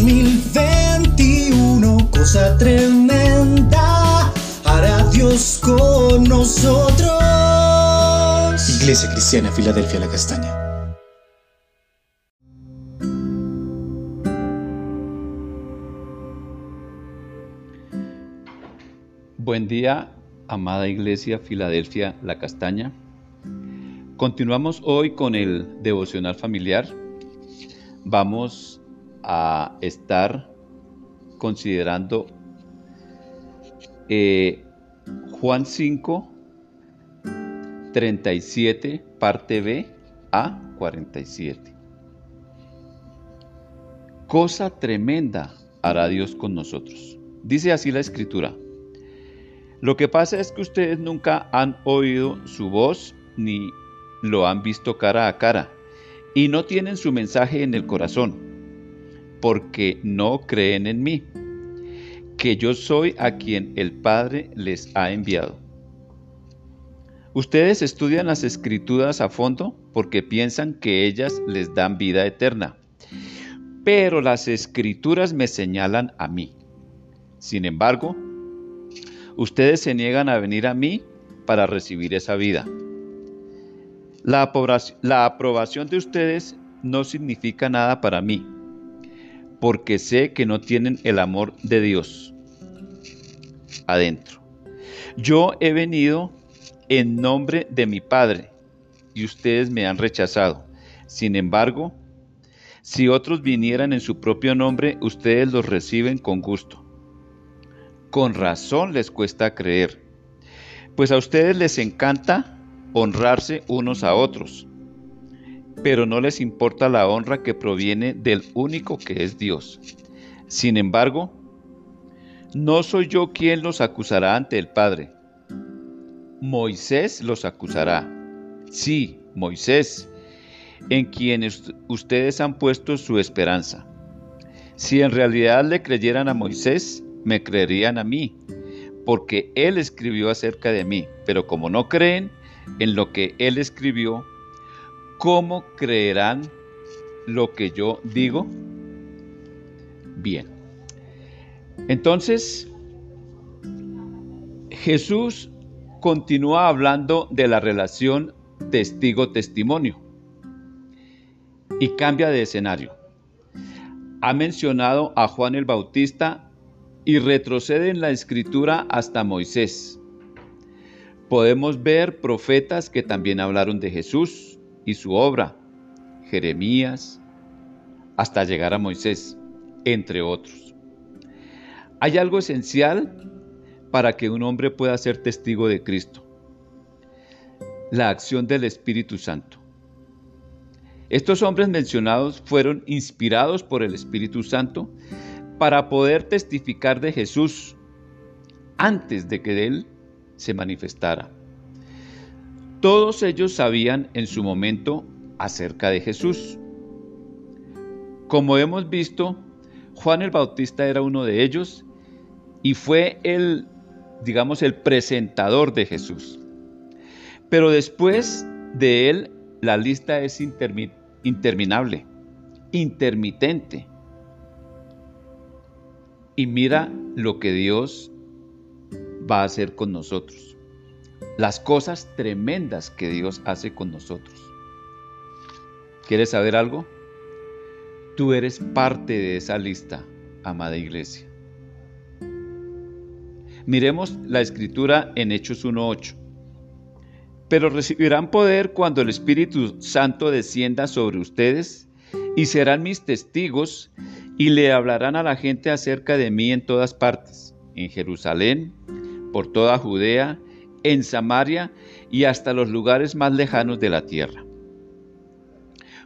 2021, cosa tremenda, hará Dios con nosotros. Iglesia Cristiana, Filadelfia, la Castaña. Buen día, amada Iglesia Filadelfia La Castaña. Continuamos hoy con el devocional familiar. Vamos a estar considerando eh, Juan 5, 37, parte B a 47. Cosa tremenda hará Dios con nosotros. Dice así la escritura. Lo que pasa es que ustedes nunca han oído su voz ni lo han visto cara a cara y no tienen su mensaje en el corazón, porque no creen en mí, que yo soy a quien el Padre les ha enviado. Ustedes estudian las escrituras a fondo porque piensan que ellas les dan vida eterna, pero las escrituras me señalan a mí. Sin embargo, ustedes se niegan a venir a mí para recibir esa vida. La aprobación, de ustedes no significa nada para mí, porque sé que no tienen el amor de Dios adentro. Yo he venido en nombre de mi Padre y ustedes me han rechazado. Sin embargo, si otros vinieran en su propio nombre, ustedes los reciben con gusto con razón les cuesta creer, pues a ustedes les encanta honrarse unos a otros, pero no les importa la honra que proviene del único que es Dios. Sin embargo, no soy yo quien los acusará ante el Padre. Moisés los acusará. Sí, Moisés, en quien ustedes han puesto su esperanza. Si en realidad le creyeran a Moisés, me creerían a mí, porque Él escribió acerca de mí, pero como no creen en lo que Él escribió, ¿cómo creerán lo que yo digo? Bien. Entonces, Jesús continúa hablando de la relación testigo-testimonio y cambia de escenario. Ha mencionado a Juan el Bautista y retrocede en la escritura hasta Moisés. Podemos ver profetas que también hablaron de Jesús y su obra, Jeremías, hasta llegar a Moisés, entre otros. Hay algo esencial para que un hombre pueda ser testigo de Cristo, la acción del Espíritu Santo. Estos hombres mencionados fueron inspirados por el Espíritu Santo para poder testificar de Jesús antes de que Él se manifestara. Todos ellos sabían en su momento acerca de Jesús. Como hemos visto, Juan el Bautista era uno de ellos y fue el, digamos, el presentador de Jesús. Pero después de él, la lista es interminable, intermitente. Y mira lo que Dios va a hacer con nosotros. Las cosas tremendas que Dios hace con nosotros. ¿Quieres saber algo? Tú eres parte de esa lista, amada iglesia. Miremos la escritura en Hechos 1.8. Pero recibirán poder cuando el Espíritu Santo descienda sobre ustedes y serán mis testigos y le hablarán a la gente acerca de mí en todas partes, en Jerusalén, por toda Judea, en Samaria y hasta los lugares más lejanos de la tierra.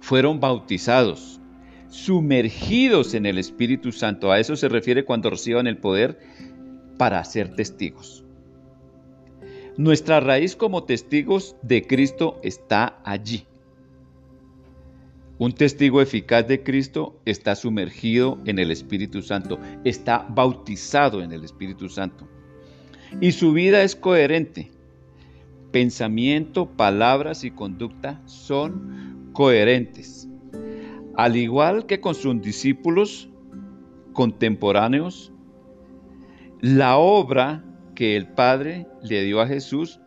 Fueron bautizados, sumergidos en el Espíritu Santo. A eso se refiere cuando reciban el poder para ser testigos. Nuestra raíz como testigos de Cristo está allí. Un testigo eficaz de Cristo está sumergido en el Espíritu Santo, está bautizado en el Espíritu Santo. Y su vida es coherente. Pensamiento, palabras y conducta son coherentes. Al igual que con sus discípulos, contemporáneos, la obra que el Padre le dio a Jesús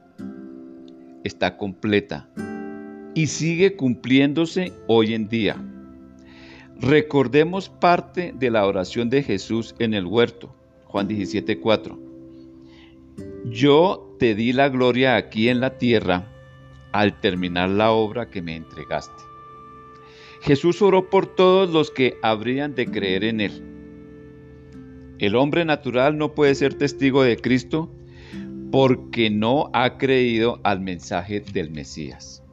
está completa y sigue cumpliéndose hoy en día. Recordemos parte de la oración de Jesús en el huerto, Juan 17:4. Yo te di la gloria aquí en la tierra al terminar la obra que me entregaste. Jesús oró por todos los que habrían de creer en Él. El hombre natural no puede ser testigo de Cristo porque no ha creído al mensaje del Mesías.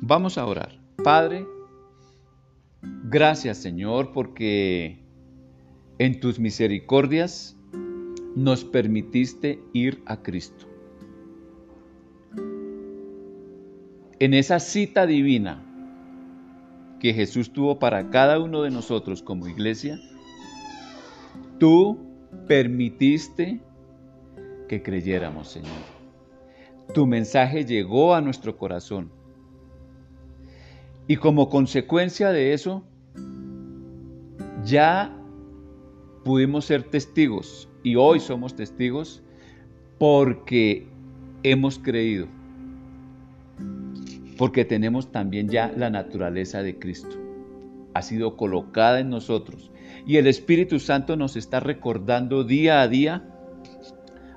Vamos a orar. Padre, gracias Señor porque en tus misericordias nos permitiste ir a Cristo. En esa cita divina que Jesús tuvo para cada uno de nosotros como iglesia, tú permitiste que creyéramos, Señor. Tu mensaje llegó a nuestro corazón y como consecuencia de eso, ya pudimos ser testigos y hoy somos testigos porque hemos creído, porque tenemos también ya la naturaleza de Cristo. Ha sido colocada en nosotros y el Espíritu Santo nos está recordando día a día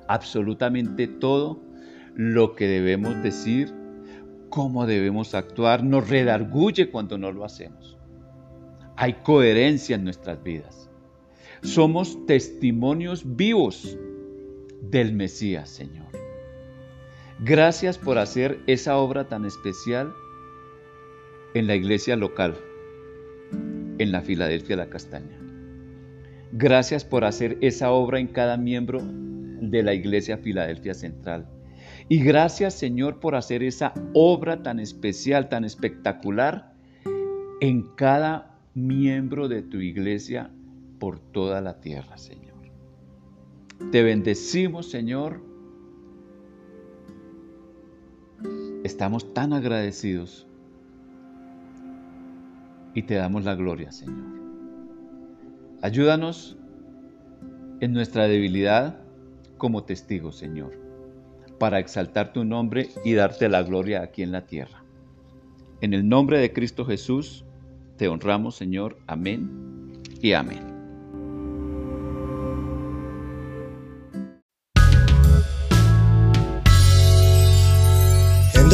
absolutamente todo lo que debemos decir cómo debemos actuar, nos redarguye cuando no lo hacemos. Hay coherencia en nuestras vidas. Somos testimonios vivos del Mesías, Señor. Gracias por hacer esa obra tan especial en la iglesia local, en la Filadelfia La Castaña. Gracias por hacer esa obra en cada miembro de la iglesia Filadelfia Central y gracias Señor por hacer esa obra tan especial, tan espectacular en cada miembro de tu iglesia por toda la tierra, Señor. Te bendecimos, Señor. Estamos tan agradecidos y te damos la gloria, Señor. Ayúdanos en nuestra debilidad como testigos, Señor para exaltar tu nombre y darte la gloria aquí en la tierra. En el nombre de Cristo Jesús, te honramos Señor. Amén y amén.